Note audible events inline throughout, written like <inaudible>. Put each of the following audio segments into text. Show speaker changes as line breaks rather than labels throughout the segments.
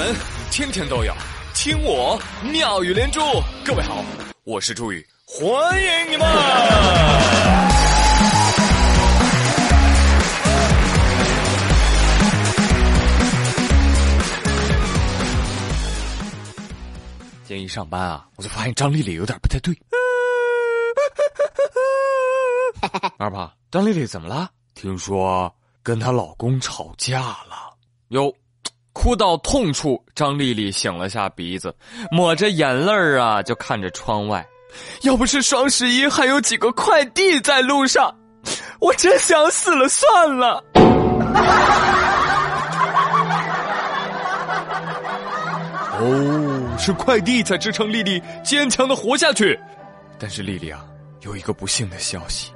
闻天天都有，听我妙语连珠。各位好，我是朱宇，欢迎你们！今天一上班啊，我就发现张丽丽有点不太对。<laughs> 二胖，张丽丽怎么了？听说跟她老公吵架了。哟。哭到痛处，张丽丽擤了下鼻子，抹着眼泪儿啊，就看着窗外。要不是双十一还有几个快递在路上，我真想死了算了。<laughs> 哦，是快递在支撑丽丽坚强的活下去。但是丽丽啊，有一个不幸的消息，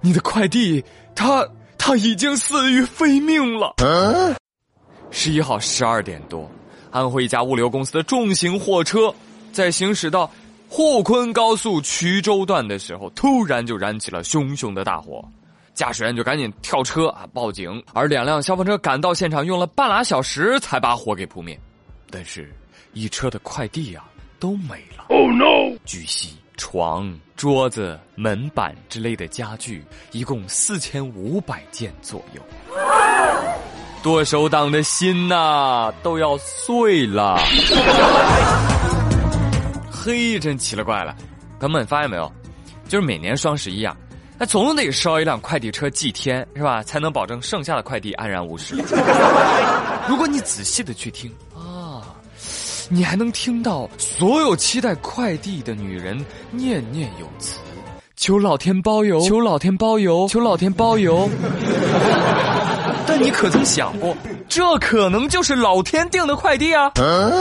你的快递，它它已经死于非命了。十一号十二点多，安徽一家物流公司的重型货车在行驶到沪昆高速衢州段的时候，突然就燃起了熊熊的大火，驾驶员就赶紧跳车啊报警，而两辆消防车赶到现场，用了半拉小时才把火给扑灭。但是，一车的快递啊都没了。Oh no！据悉，床、桌子、门板之类的家具一共四千五百件左右。剁手党的心呐，都要碎了。<laughs> 嘿，真奇了怪了，朋友们发现没有？就是每年双十一啊，那总得烧一辆快递车祭天，是吧？才能保证剩下的快递安然无事。<laughs> 如果你仔细的去听啊，你还能听到所有期待快递的女人念念有词：求老天包邮，求老天包邮，求老天包邮。但你可曾想过，这可能就是老天定的快递啊？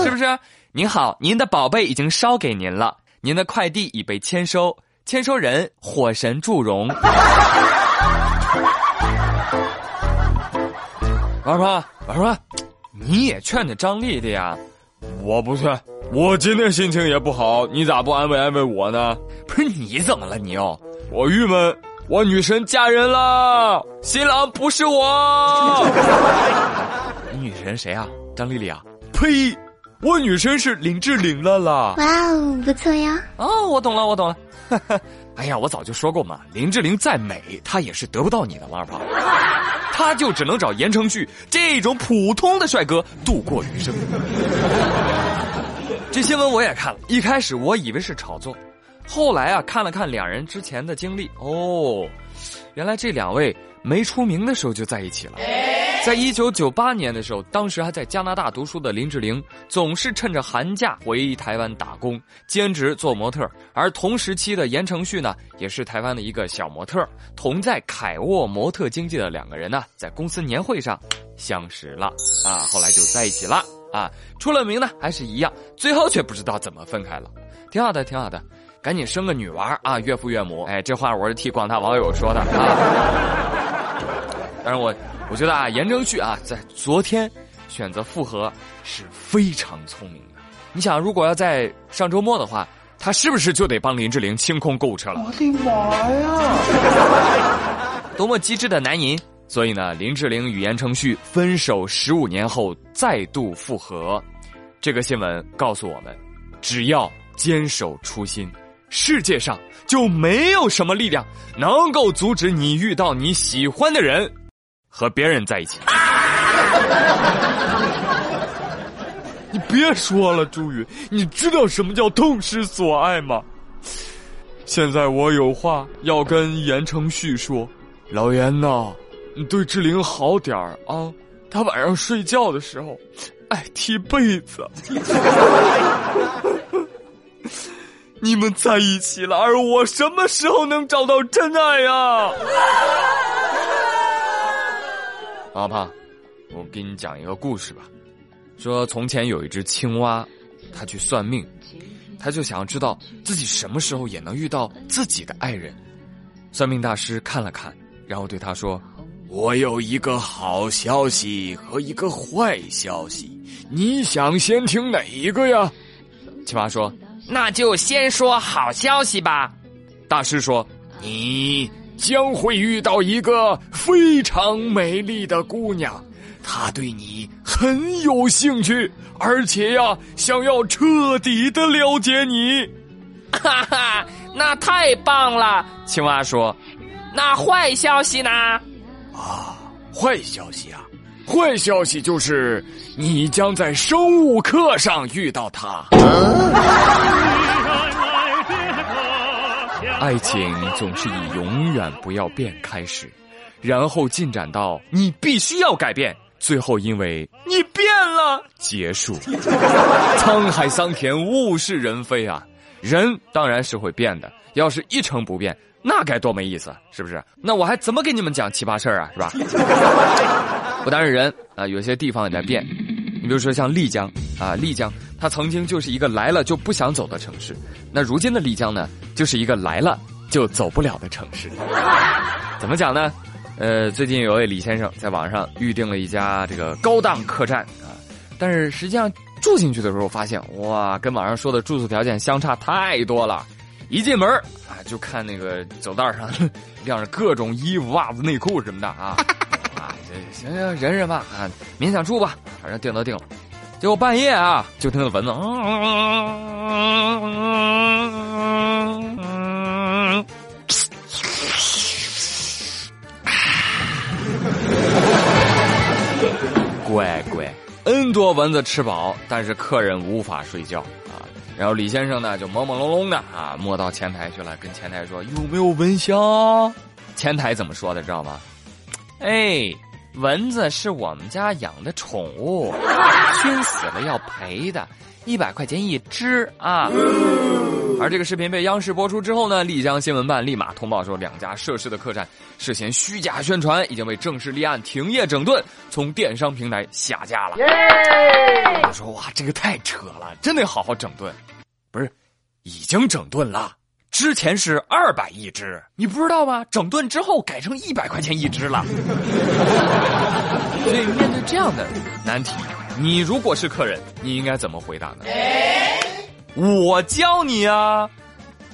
是不是？您好，您的宝贝已经捎给您了，您的快递已被签收，签收人火神祝融。二胖，二胖，你也劝劝张丽丽呀？我不劝，我今天心情也不好，你咋不安慰安慰我呢？不是你怎么了你又？我郁闷。我女神嫁人了，新郎不是我。<laughs> 你女神谁啊？张丽丽啊？呸！我女神是林志玲了啦。
哇哦，不错呀。
哦，我懂了，我懂了。<laughs> 哎呀，我早就说过嘛，林志玲再美，她也是得不到你的王二胖，她就只能找言承旭这种普通的帅哥度过余生。这新闻我也看了，一开始我以为是炒作。后来啊，看了看两人之前的经历，哦，原来这两位没出名的时候就在一起了。在一九九八年的时候，当时还在加拿大读书的林志玲，总是趁着寒假回台湾打工，兼职做模特。而同时期的言承旭呢，也是台湾的一个小模特。同在凯沃模特经纪的两个人呢，在公司年会上相识了，啊，后来就在一起了。啊，出了名呢还是一样，最后却不知道怎么分开了。挺好的，挺好的。赶紧生个女娃啊！岳父岳母，哎，这话我是替广大网友说的啊。<laughs> 但是我我觉得啊，言承旭啊，在昨天选择复合是非常聪明的。你想，如果要在上周末的话，他是不是就得帮林志玲清空购物车了？我的妈呀！<laughs> 多么机智的男人！所以呢，林志玲与言承旭分手十五年后再度复合，这个新闻告诉我们，只要坚守初心。世界上就没有什么力量能够阻止你遇到你喜欢的人，和别人在一起。你别说了，朱宇，你知道什么叫痛失所爱吗？现在我有话要跟言承旭说，老严呐，你对志玲好点儿啊，她晚上睡觉的时候爱踢被子。你们在一起了，而我什么时候能找到真爱呀？<laughs> 阿胖，我给你讲一个故事吧。说从前有一只青蛙，它去算命，它就想要知道自己什么时候也能遇到自己的爱人。算命大师看了看，然后对他说：“我有一个好消息和一个坏消息，你想先听哪一个呀？”青蛙说。那就先说好消息吧，大师说：“你将会遇到一个非常美丽的姑娘，她对你很有兴趣，而且呀，想要彻底的了解你。
哈哈，那太棒了！青蛙说：“那坏消息呢？”
啊，坏消息啊！坏消息就是你将在生物课上遇到他。爱情总是以永远不要变开始，然后进展到你必须要改变，最后因为你变了结束。<laughs> 沧海桑田，物是人非啊！人当然是会变的，要是一成不变，那该多没意思，是不是？那我还怎么给你们讲奇葩事儿啊？是吧？<laughs> 不单是人啊，有些地方也在变。你比如说像丽江啊，丽江它曾经就是一个来了就不想走的城市，那如今的丽江呢，就是一个来了就走不了的城市。<laughs> 怎么讲呢？呃，最近有位李先生在网上预定了一家这个高档客栈啊，但是实际上住进去的时候发现，哇，跟网上说的住宿条件相差太多了。一进门啊，就看那个走道上 <laughs> 晾着各种衣服、袜子、内裤什么的啊。行行，忍忍吧啊，勉强住吧，反正定都定了。结果半夜啊，就听到蚊子，乖乖，N 多蚊子吃饱，但是客人无法睡觉啊。然后李先生呢，就朦朦胧胧的啊，摸到前台去了，跟前台说有没有蚊香？前台怎么说的，知道吗？哎。蚊子是我们家养的宠物，<laughs> 熏死了要赔的，一百块钱一只啊！而这个视频被央视播出之后呢，丽江新闻办立马通报说，两家涉事的客栈涉嫌虚假宣传，已经被正式立案，停业整顿，从电商平台下架了。我说哇，这个太扯了，真得好好整顿。不是，已经整顿了。之前是二百一只，你不知道吗？整顿之后改成一百块钱一只了。所以面对这样的难题，你如果是客人，你应该怎么回答呢？我教你啊！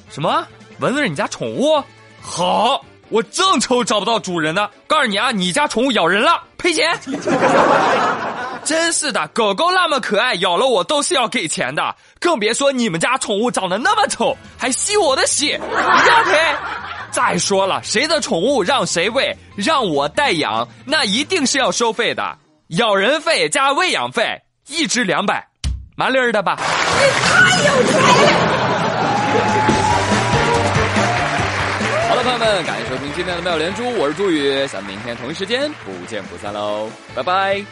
什么？蚊子是你家宠物？好，我正愁找不到主人呢。告诉你啊，你家宠物咬人了，赔钱。<laughs> 真是的，狗狗那么可爱，咬了我都是要给钱的，更别说你们家宠物长得那么丑，还吸我的血，要赔。再说了，谁的宠物让谁喂，让我代养，那一定是要收费的，咬人费加喂养费，一只两百，麻利儿的吧？你太有钱了！好了，朋友们，感谢收听今天的妙连珠，我是朱宇，咱们明天同一时间不见不散喽，拜拜。